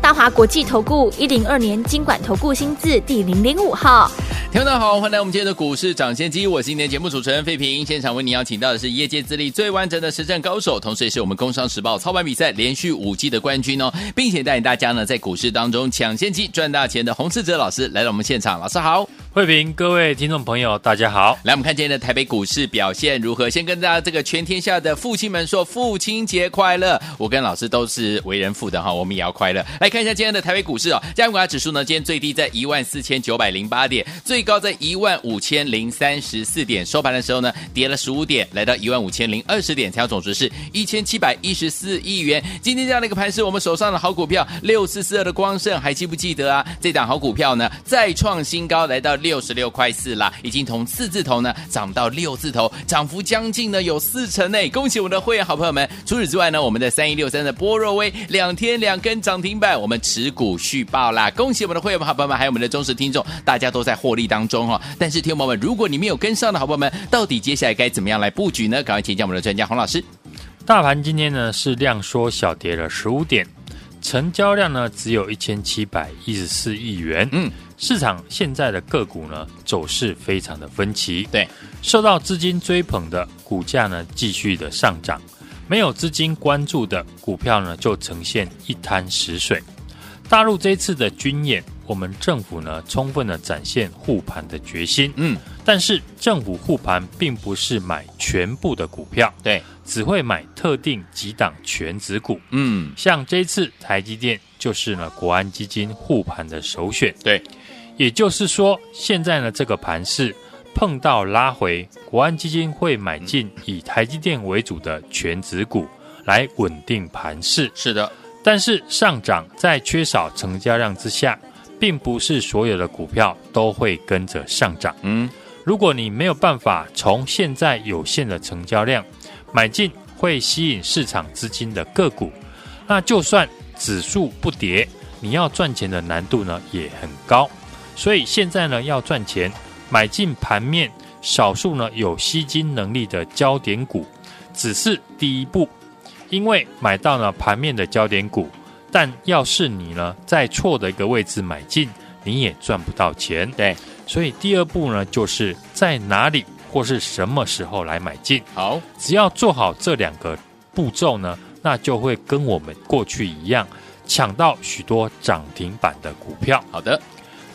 大华国际投顾一零二年经管投顾新字第零零五号。听众好，欢迎来我们今天的股市涨先机，我是今天节目主持人费平。现场为您邀请到的是业界资历最完整的实战高手，同时也是我们工商时报操盘比赛连续五季的冠军哦，并且带领大家呢在股市当中抢先机赚大钱的洪世哲老师来到我们现场，老师好。慧平，各位听众朋友，大家好。来，我们看今天的台北股市表现如何？先跟大家这个全天下的父亲们说父亲节快乐。我跟老师都是为人父的哈，我们也要快乐。来来看一下今天的台北股市哦，加权指数呢，今天最低在一万四千九百零八点，最高在一万五千零三十四点，收盘的时候呢，跌了十五点，来到一万五千零二十点，成交总值是一千七百一十四亿元。今天这样的一个盘势，我们手上的好股票六四四二的光盛，还记不记得啊？这档好股票呢，再创新高，来到。六十六块四啦，已经从四字头呢涨到六字头，涨幅将近呢有四成内！恭喜我们的会员好朋友们。除此之外呢，我们的三一六三的波若威两天两根涨停板，我们持股续报啦！恭喜我们的会员好朋友们，还有我们的忠实听众，大家都在获利当中哈、哦。但是听友们，如果你没有跟上的好朋友们，到底接下来该怎么样来布局呢？赶快请教我们的专家洪老师。大盘今天呢是量缩小跌了十五点，成交量呢只有一千七百一十四亿元。嗯。市场现在的个股呢，走势非常的分歧。对，受到资金追捧的股价呢，继续的上涨；没有资金关注的股票呢，就呈现一滩死水。大陆这次的军演，我们政府呢，充分的展现护盘的决心。嗯，但是政府护盘并不是买全部的股票，对，只会买特定几档权值股。嗯，像这次台积电就是呢，国安基金护盘的首选。对。也就是说，现在呢，这个盘势碰到拉回，国安基金会买进以台积电为主的全值股来稳定盘势。是的，但是上涨在缺少成交量之下，并不是所有的股票都会跟着上涨。嗯，如果你没有办法从现在有限的成交量买进会吸引市场资金的个股，那就算指数不跌，你要赚钱的难度呢也很高。所以现在呢，要赚钱，买进盘面少数呢有吸金能力的焦点股，只是第一步。因为买到了盘面的焦点股，但要是你呢在错的一个位置买进，你也赚不到钱。对，所以第二步呢，就是在哪里或是什么时候来买进。好，只要做好这两个步骤呢，那就会跟我们过去一样，抢到许多涨停板的股票。好的。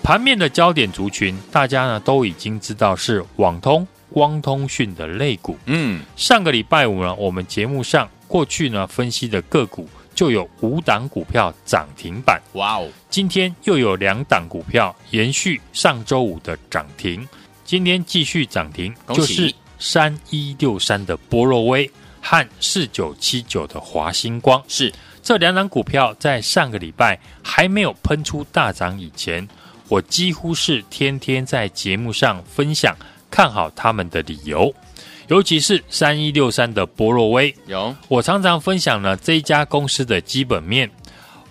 盘面的焦点族群，大家呢都已经知道是网通、光通讯的类股。嗯，上个礼拜五呢，我们节目上过去呢分析的个股就有五档股票涨停板。哇哦！今天又有两档股票延续上周五的涨停，今天继续涨停，就是三一六三的波若威和四九七九的华星光。是这两档股票在上个礼拜还没有喷出大涨以前。我几乎是天天在节目上分享看好他们的理由，尤其是三一六三的波若威。有我常常分享呢这一家公司的基本面。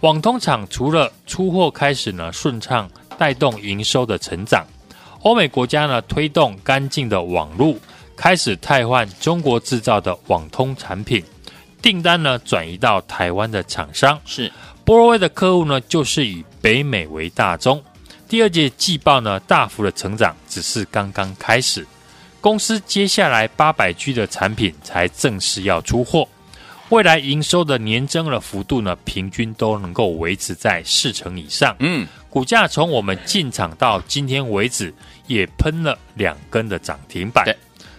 网通厂除了出货开始呢顺畅，带动营收的成长，欧美国家呢推动干净的网路，开始汰换中国制造的网通产品，订单呢转移到台湾的厂商。是波若威的客户呢就是以北美为大宗。第二届季报呢，大幅的成长只是刚刚开始，公司接下来八百 G 的产品才正式要出货，未来营收的年增的幅度呢，平均都能够维持在四成以上。嗯，股价从我们进场到今天为止，也喷了两根的涨停板。对，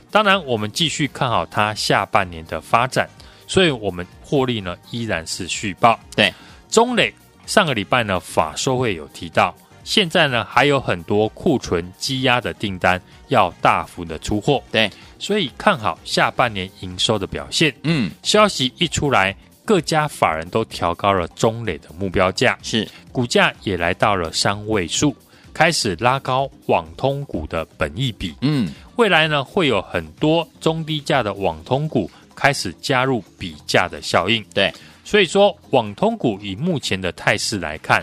当然我们继续看好它下半年的发展，所以我们获利呢依然是续报。对，中磊上个礼拜呢法说会有提到。现在呢，还有很多库存积压的订单要大幅的出货，对，所以看好下半年营收的表现。嗯，消息一出来，各家法人都调高了中磊的目标价，是。股价也来到了三位数，开始拉高网通股的本益比。嗯，未来呢，会有很多中低价的网通股开始加入比价的效应。对，所以说网通股以目前的态势来看，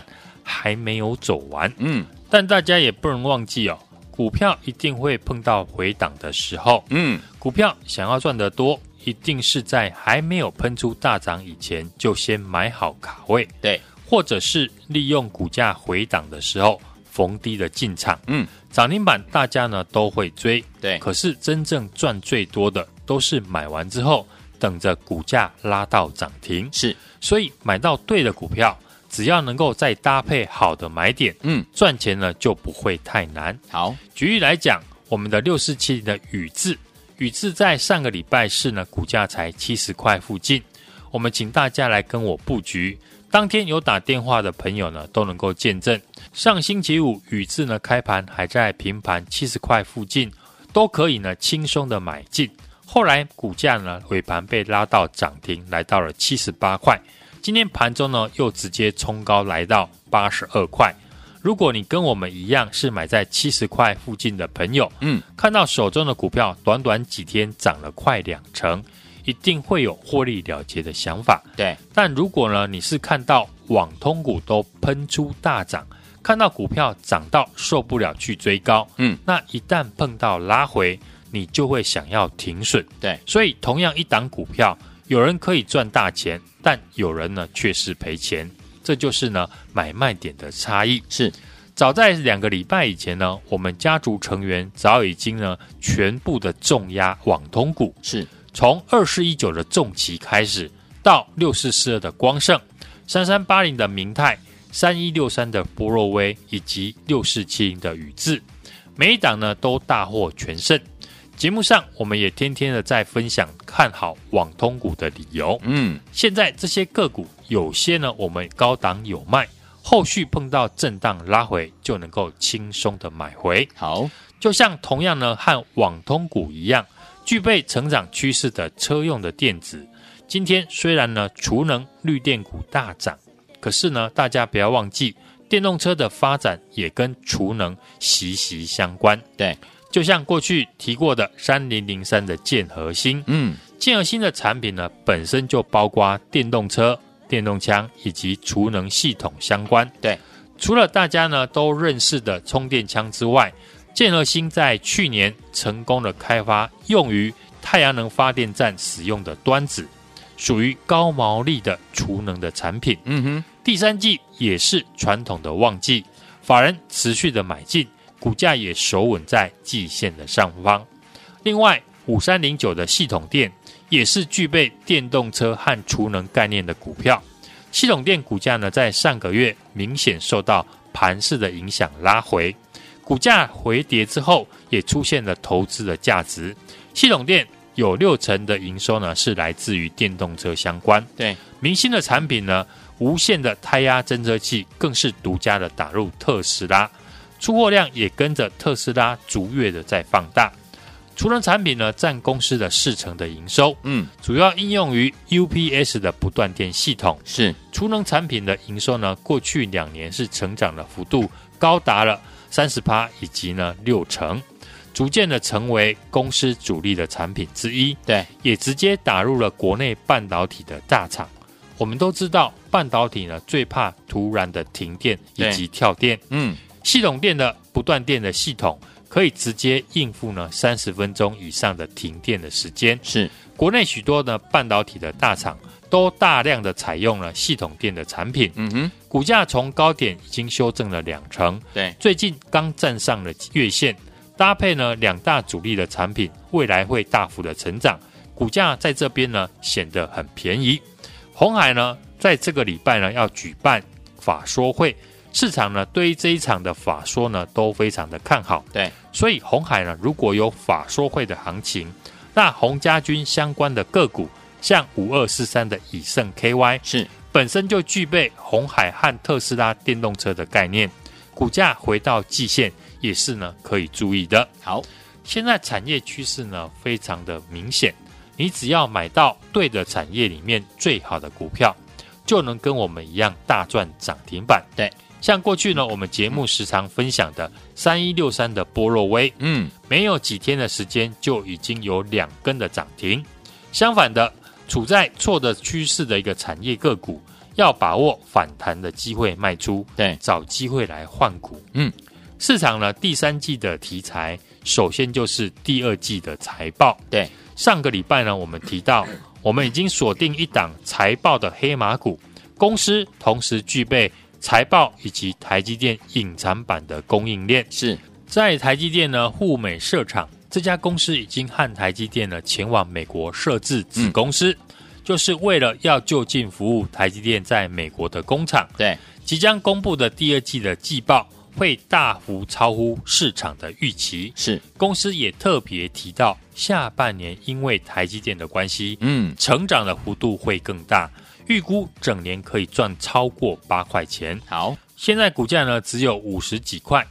还没有走完。嗯但大家也不能忘记哦，股票一定会碰到回档的时候。嗯，股票想要赚得多，一定是在还没有喷出大涨以前就先买好卡位，对，或者是利用股价回档的时候逢低的进场。嗯，涨停板大家呢都会追，对，可是真正赚最多的都是买完之后等着股价拉到涨停。是，所以买到对的股票。只要能够再搭配好的买点，嗯，赚钱呢就不会太难。好，举例来讲，我们的六四七零的宇智，宇智在上个礼拜四呢，股价才七十块附近。我们请大家来跟我布局，当天有打电话的朋友呢，都能够见证。上星期五宇智呢开盘还在平盘七十块附近，都可以呢轻松的买进。后来股价呢尾盘被拉到涨停，来到了七十八块。今天盘中呢，又直接冲高来到八十二块。如果你跟我们一样是买在七十块附近的朋友，嗯，看到手中的股票短短几天涨了快两成，一定会有获利了结的想法。对，但如果呢，你是看到网通股都喷出大涨，看到股票涨到受不了去追高，嗯，那一旦碰到拉回，你就会想要停损。对，所以同样一档股票，有人可以赚大钱。但有人呢却是赔钱，这就是呢买卖点的差异。是，早在两个礼拜以前呢，我们家族成员早已经呢全部的重压网通股，是从二四一九的重骑开始，到六四四二的光盛，三三八零的明泰，三一六三的波若威，以及六四七零的宇智，每一档呢都大获全胜。节目上，我们也天天的在分享看好网通股的理由。嗯，现在这些个股有些呢，我们高档有卖，后续碰到震荡拉回，就能够轻松的买回。好，就像同样呢，和网通股一样，具备成长趋势的车用的电子，今天虽然呢，储能绿电股大涨，可是呢，大家不要忘记，电动车的发展也跟储能息息相关。对。就像过去提过的三零零三的建核心，嗯，建和兴的产品呢，本身就包括电动车、电动枪以及储能系统相关。对，除了大家呢都认识的充电枪之外，建核心在去年成功的开发用于太阳能发电站使用的端子，属于高毛利的储能的产品。嗯哼，第三季也是传统的旺季，法人持续的买进。股价也守稳在季线的上方。另外，五三零九的系统电也是具备电动车和储能概念的股票。系统电股价呢，在上个月明显受到盘势的影响拉回，股价回跌之后，也出现了投资的价值。系统电有六成的营收呢，是来自于电动车相关。对，明星的产品呢，无线的胎压侦测器更是独家的打入特斯拉。出货量也跟着特斯拉逐月的在放大，储能产品呢占公司的四成的营收，嗯，主要应用于 UPS 的不断电系统。是储能产品的营收呢，过去两年是成长的幅度高达了三十趴以及呢六成，逐渐的成为公司主力的产品之一。对，也直接打入了国内半导体的大厂。我们都知道，半导体呢最怕突然的停电以及跳电。嗯。系统电的不断电的系统可以直接应付呢三十分钟以上的停电的时间。是国内许多的半导体的大厂都大量的采用了系统电的产品。嗯哼，股价从高点已经修正了两成。对，最近刚站上了月线，搭配呢两大主力的产品，未来会大幅的成长。股价在这边呢显得很便宜。红海呢在这个礼拜呢要举办法说会。市场呢，对于这一场的法说呢，都非常的看好。对，所以红海呢，如果有法说会的行情，那红家军相关的个股，像五二四三的以盛 KY，是本身就具备红海和特斯拉电动车的概念，股价回到季线也是呢可以注意的。好，现在产业趋势呢非常的明显，你只要买到对的产业里面最好的股票，就能跟我们一样大赚涨停板。对。像过去呢，我们节目时常分享的三一六三的波若威，嗯，没有几天的时间就已经有两根的涨停。相反的，处在错的趋势的一个产业个股，要把握反弹的机会卖出，对，找机会来换股。嗯，市场呢，第三季的题材，首先就是第二季的财报。对，上个礼拜呢，我们提到，我们已经锁定一档财报的黑马股，公司同时具备财报以及台积电隐藏版的供应链，是在台积电呢赴美设厂。这家公司已经和台积电呢前往美国设置子公司，嗯、就是为了要就近服务台积电在美国的工厂。对，即将公布的第二季的季报会大幅超乎市场的预期。是，公司也特别提到，下半年因为台积电的关系，嗯，成长的幅度会更大，预估整年可以赚超过八块钱。好，现在股价呢只有五十几块。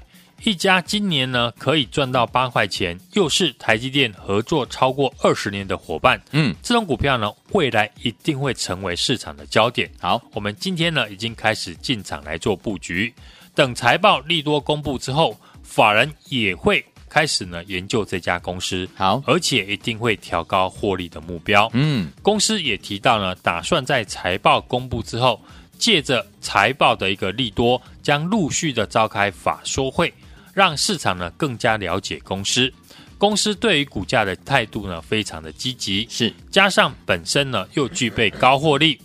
一家今年呢可以赚到八块钱，又是台积电合作超过二十年的伙伴，嗯，这种股票呢未来一定会成为市场的焦点。好，我们今天呢已经开始进场来做布局，等财报利多公布之后，法人也会开始呢研究这家公司。好，而且一定会调高获利的目标。嗯，公司也提到呢，打算在财报公布之后，借着财报的一个利多，将陆续的召开法说会。让市场呢更加了解公司，公司对于股价的态度呢非常的积极，是加上本身呢又具备高获利，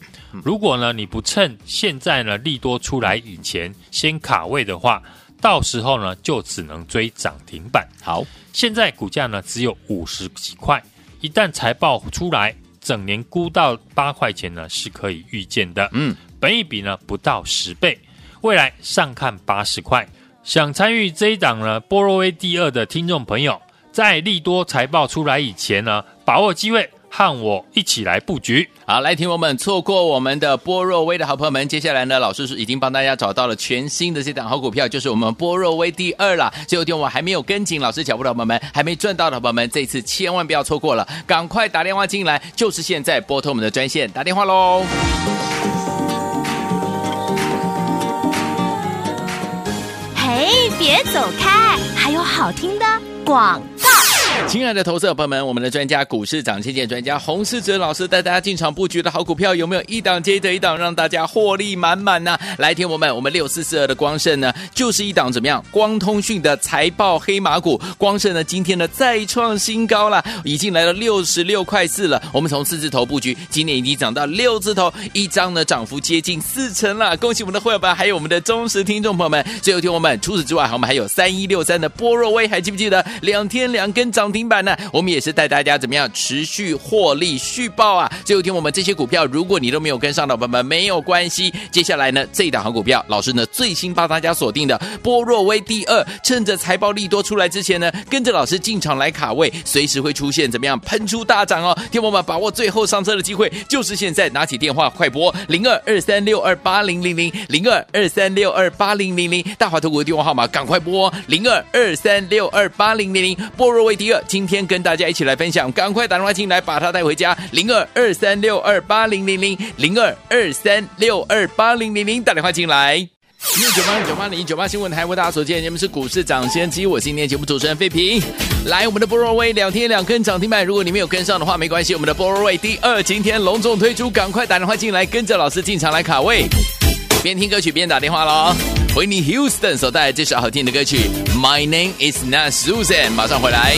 如果呢你不趁现在呢利多出来以前先卡位的话，到时候呢就只能追涨停板。好，现在股价呢只有五十几块，一旦财报出来，整年估到八块钱呢是可以预见的。嗯，本一比呢不到十倍，未来上看八十块。想参与这一档呢波罗威第二的听众朋友，在利多财报出来以前呢，把握机会和我一起来布局。好，来听我们错过我们的波若威的好朋友们，接下来呢，老师是已经帮大家找到了全新的这档好股票，就是我们波若威第二了。最后听我还没有跟紧老师脚步的朋友们，还没赚到的朋友们，这次千万不要错过了，赶快打电话进来，就是现在拨通我们的专线打电话喽。嘿别走开，还有好听的广告。亲爱的投资者朋友们，我们的专家股市涨跌专家洪世哲老师带大家进场布局的好股票，有没有一档接着一档，让大家获利满满呢？来听我们，我们六四四二的光盛呢，就是一档怎么样？光通讯的财报黑马股，光盛呢今天呢再创新高了，已经来到六十六块四了。我们从四字头布局，今年已经涨到六字头，一张呢涨幅接近四成了。恭喜我们的会员们，还有我们的忠实听众朋友们。最后听我们，除此之外，我们还有三一六三的波若威，还记不记得两天两根涨？涨停板呢，我们也是带大家怎么样持续获利续报啊！最后听我们这些股票，如果你都没有跟上的朋友们，没有关系。接下来呢，这一档好股票，老师呢最新帮大家锁定的波若威第二，趁着财报利多出来之前呢，跟着老师进场来卡位，随时会出现怎么样喷出大涨哦！听我们把握最后上车的机会，就是现在，拿起电话快拨零二二三六二八零零零零二二三六二八零零零，大华投股的电话号码赶快拨零二二三六二八零零零，波若威第二。今天跟大家一起来分享，赶快打电话进来，把它带回家。零二二三六二八零零零零二二三六二八零零零，打电话进来。一九八零九八零九八新闻台为大家所见，你们是股市涨先机，我是今天节目主持人费平。来，我们的波若威两天两根涨停板，如果你没有跟上的话，没关系，我们的波若威第二今天隆重推出，赶快打电话进来，跟着老师进场来卡位。边听歌曲边打电话喽，Whitney Houston 所带来这首好听的歌曲，My Name Is Not Susan，马上回来。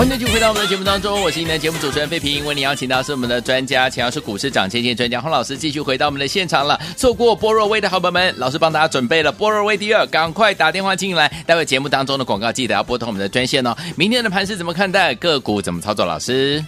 欢迎继续回到我们的节目当中，我是你的节目主持人费平。为你邀请到是我们的专家，请到是股市涨跌专家洪老师，继续回到我们的现场了。错过波若威的好朋友们，老师帮大家准备了波若威第二，赶快打电话进来。待会节目当中的广告记得要拨通我们的专线哦。明天的盘是怎么看待？个股怎么操作？老师，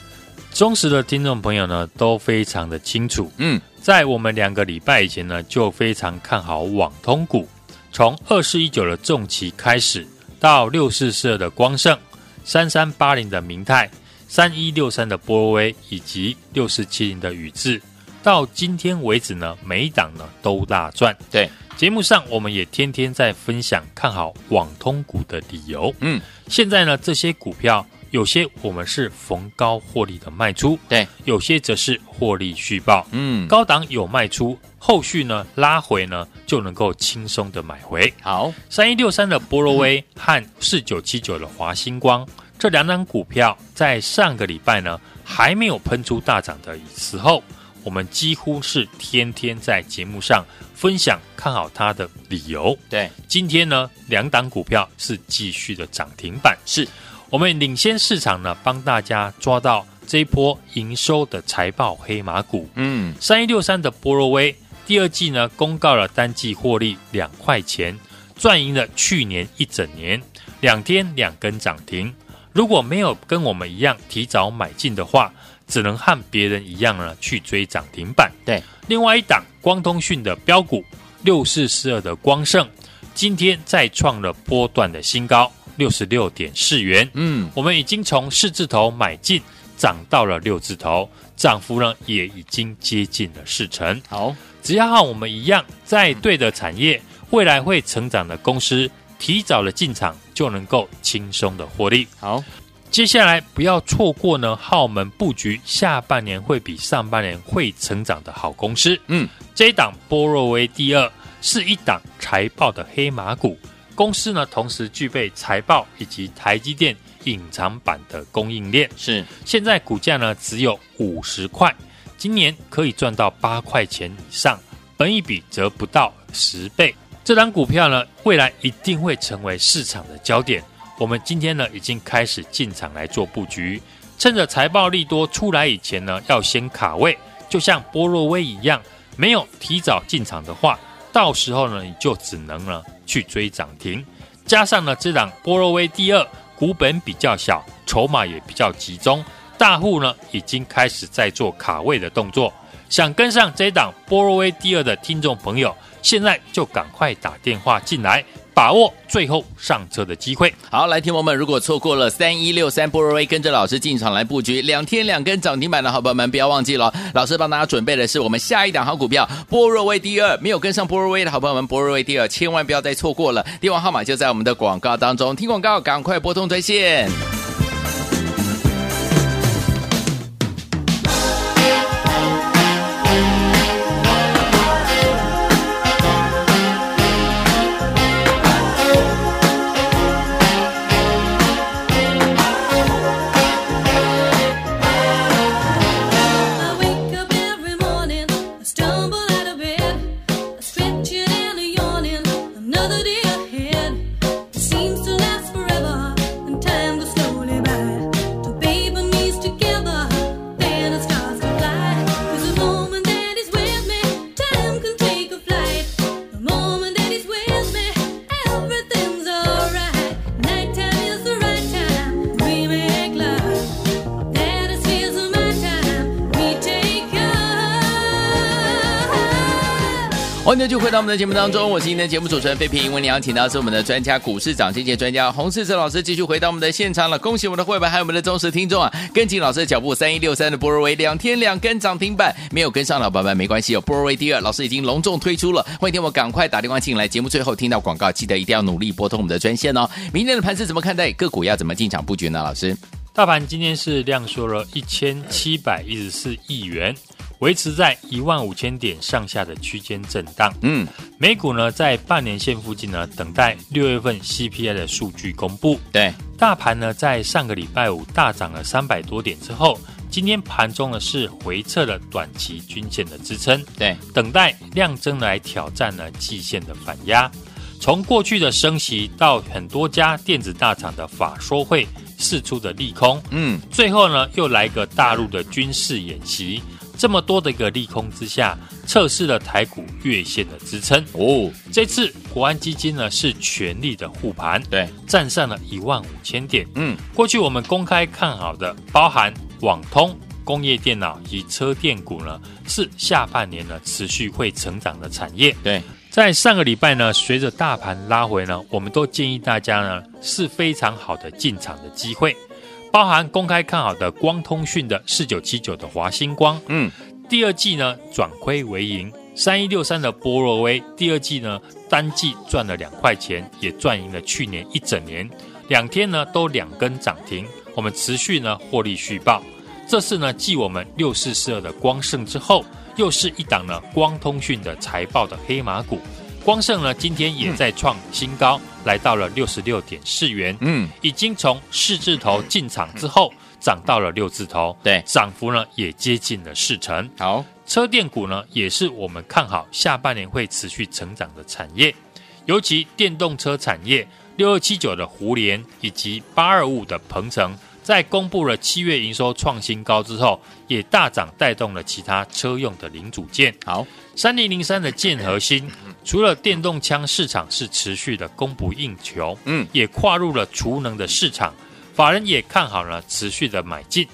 忠实的听众朋友呢都非常的清楚。嗯，在我们两个礼拜以前呢，就非常看好网通股，从二四一九的重旗开始，到六四四二的光圣。三三八零的明泰，三一六三的波若威，以及六四七零的宇智，到今天为止呢，每一档呢都大赚。对，节目上我们也天天在分享看好网通股的理由。嗯，现在呢，这些股票有些我们是逢高获利的卖出，对，有些则是获利续报。嗯，高档有卖出。后续呢，拉回呢就能够轻松的买回。好，三一六三的波罗威和四九七九的华星光这两档股票，在上个礼拜呢还没有喷出大涨的时候，我们几乎是天天在节目上分享看好它的理由。对，今天呢两档股票是继续的涨停板，是我们领先市场呢，帮大家抓到这一波营收的财报黑马股。嗯，三一六三的波若威。第二季呢，公告了单季获利两块钱，赚赢了去年一整年，两天两根涨停。如果没有跟我们一样提早买进的话，只能和别人一样呢去追涨停板。对，另外一档光通讯的标股六四四二的光盛，今天再创了波段的新高，六十六点四元。嗯，我们已经从四字头买进，涨到了六字头，涨幅呢也已经接近了四成。好。只要和我们一样，在对的产业，未来会成长的公司，提早的进场，就能够轻松的获利。好，接下来不要错过呢，和我们布局下半年会比上半年会成长的好公司。嗯，这一档波若威第二是一档财报的黑马股，公司呢同时具备财报以及台积电隐藏版的供应链。是，现在股价呢只有五十块。今年可以赚到八块钱以上，本一比则不到十倍。这档股票呢，未来一定会成为市场的焦点。我们今天呢，已经开始进场来做布局，趁着财报利多出来以前呢，要先卡位。就像波若威一样，没有提早进场的话，到时候呢，你就只能呢去追涨停。加上呢，这档波罗威第二股本比较小，筹码也比较集中。大户呢，已经开始在做卡位的动作，想跟上这档波罗威第二的听众朋友，现在就赶快打电话进来，把握最后上车的机会。好，来，听友们，如果错过了三一六三波若威，跟着老师进场来布局两天两根涨停板的好朋友们，不要忘记了，老师帮大家准备的是我们下一档好股票波若威第二，没有跟上波若威的好朋友们，波若威第二千万不要再错过了，电话号码就在我们的广告当中，听广告赶快拨通专线。欢迎就回到我们的节目当中，我是今天的节目主持人费平。为你邀请到是我们的专家股市涨跌界专家洪世哲老师，继续回到我们的现场了。恭喜我们的会员还有我们的忠实听众啊！跟紧老师的脚步，三一六三的波若威两天两根涨停板，没有跟上的宝宝们没关系哦。波若威第二，老师已经隆重推出了，欢迎听我赶快打电话进来。节目最后听到广告，记得一定要努力拨通我们的专线哦。明天的盘是怎么看待？个股要怎么进场布局呢？老师，大盘今天是量缩了一千七百一十四亿元。维持在一万五千点上下的区间震荡。嗯，美股呢在半年线附近呢，等待六月份 CPI 的数据公布。对，大盘呢在上个礼拜五大涨了三百多点之后，今天盘中呢是回撤了短期均线的支撑。对，等待量增来挑战呢季线的反压。从过去的升息到很多家电子大厂的法说会。释出的利空，嗯，最后呢又来个大陆的军事演习，这么多的一个利空之下，测试了台股月线的支撑。哦，这次国安基金呢是全力的护盘，对，站上了一万五千点。嗯，过去我们公开看好的，包含网通、工业电脑及车电股呢，是下半年呢持续会成长的产业。对，在上个礼拜呢，随着大盘拉回呢，我们都建议大家呢是非常好的进场的机会，包含公开看好的光通讯的四九七九的华星光，嗯，第二季呢转亏为盈，三一六三的波若威第二季呢单季赚了两块钱，也赚赢了去年一整年，两天呢都两根涨停，我们持续呢获利续报。这次呢，继我们六四四二的光盛之后，又是一档呢光通讯的财报的黑马股。光盛呢，今天也在创新高，嗯、来到了六十六点四元。嗯，已经从四字头进场之后，涨到了六字头。对，涨幅呢也接近了四成。好，车电股呢，也是我们看好下半年会持续成长的产业，尤其电动车产业，六二七九的胡联以及八二五的鹏程。在公布了七月营收创新高之后，也大涨带动了其他车用的零组件。好，三零零三的建和兴，除了电动枪市场是持续的供不应求，嗯，也跨入了储能的市场，法人也看好了持续的买进。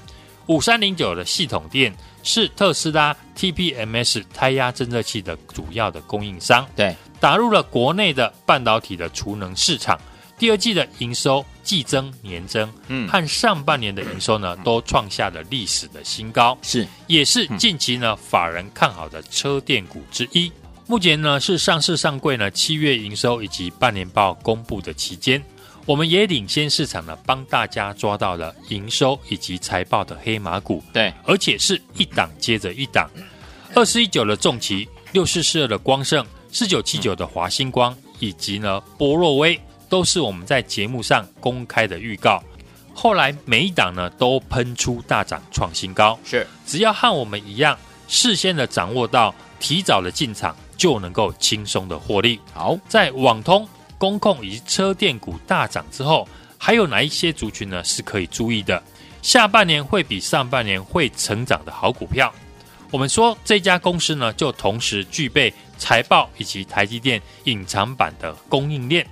五三零九的系统电是特斯拉 TPMS 胎压侦测器的主要的供应商，对，打入了国内的半导体的储能市场。第二季的营收季增年增，嗯，和上半年的营收呢，都创下了历史的新高，是，也是近期呢法人看好的车电股之一。目前呢是上市上柜呢七月营收以及半年报公布的期间，我们也领先市场呢帮大家抓到了营收以及财报的黑马股，对，而且是一档接着一档，二四一九的重旗，六四四二的光盛，四九七九的华星光，以及呢波若威。都是我们在节目上公开的预告，后来每一档呢都喷出大涨创新高。是，只要和我们一样，事先的掌握到，提早的进场，就能够轻松的获利。好，在网通、工控以及车电股大涨之后，还有哪一些族群呢是可以注意的？下半年会比上半年会成长的好股票。我们说这家公司呢，就同时具备财报以及台积电隐藏版的供应链。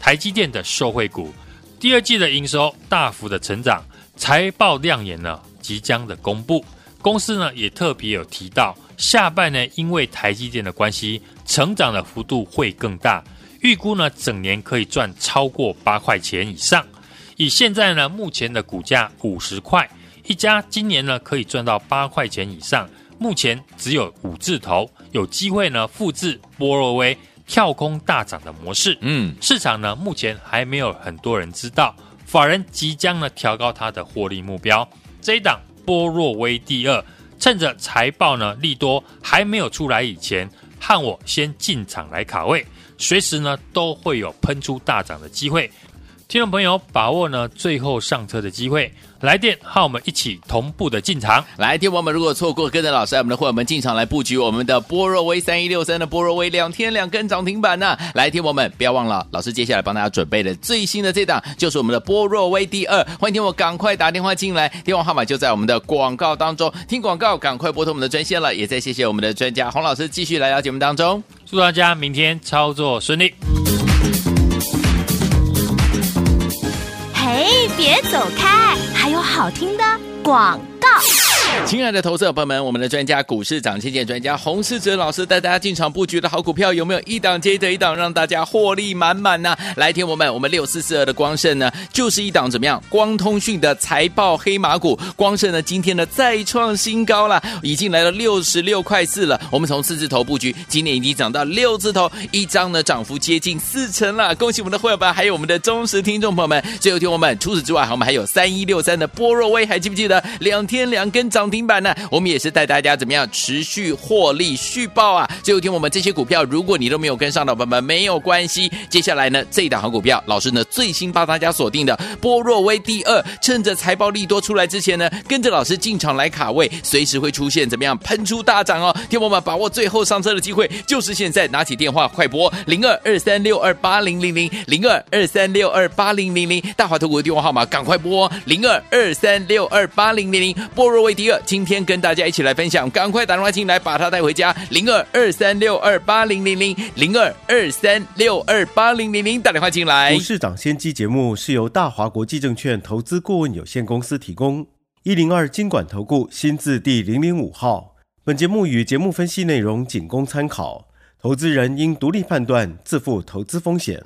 台积电的受惠股，第二季的营收大幅的成长，财报亮眼呢，即将的公布。公司呢也特别有提到，下半年因为台积电的关系，成长的幅度会更大，预估呢整年可以赚超过八块钱以上。以现在呢目前的股价五十块，一家今年呢可以赚到八块钱以上，目前只有五字头，有机会呢复制波若威。跳空大涨的模式，嗯，市场呢目前还没有很多人知道，法人即将呢调高它的获利目标。这一档波若威第二，趁着财报呢利多还没有出来以前，和我先进场来卡位，随时呢都会有喷出大涨的机会。听众朋友，把握呢最后上车的机会。来电和我们一起同步的进场。来电我们如果错过跟着老师，我们的会员们进场来布局我们的波若威三一六三的波若威两天两根涨停板呢、啊。来电我们不要忘了，老师接下来帮大家准备的最新的这档就是我们的波若威第二。欢迎听我赶快打电话进来，电话号码就在我们的广告当中。听广告赶快拨通我们的专线了。也再谢谢我们的专家洪老师继续来到节目当中，祝大家明天操作顺利。哎，别走开！还有好听的广。亲爱的投资者朋友们，我们的专家股市涨跌专家洪世哲老师带大家进场布局的好股票，有没有一档接着一档，让大家获利满满呢？来听我们，我们六四四二的光盛呢，就是一档怎么样？光通讯的财报黑马股，光盛呢今天呢再创新高了，已经来到六十六块四了。我们从四字头布局，今年已经涨到六字头，一张呢涨幅接近四成了。恭喜我们的会员们，还有我们的忠实听众朋友们。最后听我们，除此之外，我们还有三一六三的波若威，还记不记得两天两根涨？停停板呢。我们也是带大家怎么样持续获利续报啊。最后听我们这些股票，如果你都没有跟上的朋友们，没有关系。接下来呢，这一档好股票，老师呢最新帮大家锁定的波若威第二，趁着财报利多出来之前呢，跟着老师进场来卡位，随时会出现怎么样喷出大涨哦。听我们把握最后上车的机会，就是现在，拿起电话快拨零二二三六二八零零零零二二三六二八零零零，大华投顾的电话号码赶快拨零二二三六二八零零零，波若威第二，今天跟大家一起来分享，赶快打电话进来把它带回家零二二三六二八零零零零二二三六二八零零零，打电话进来。股市涨先机节目是由大华国际证券投资顾问有限公司提供，一零二经管投顾新字第零零五号。本节目与节目分析内容仅供参考，投资人应独立判断，自负投资风险。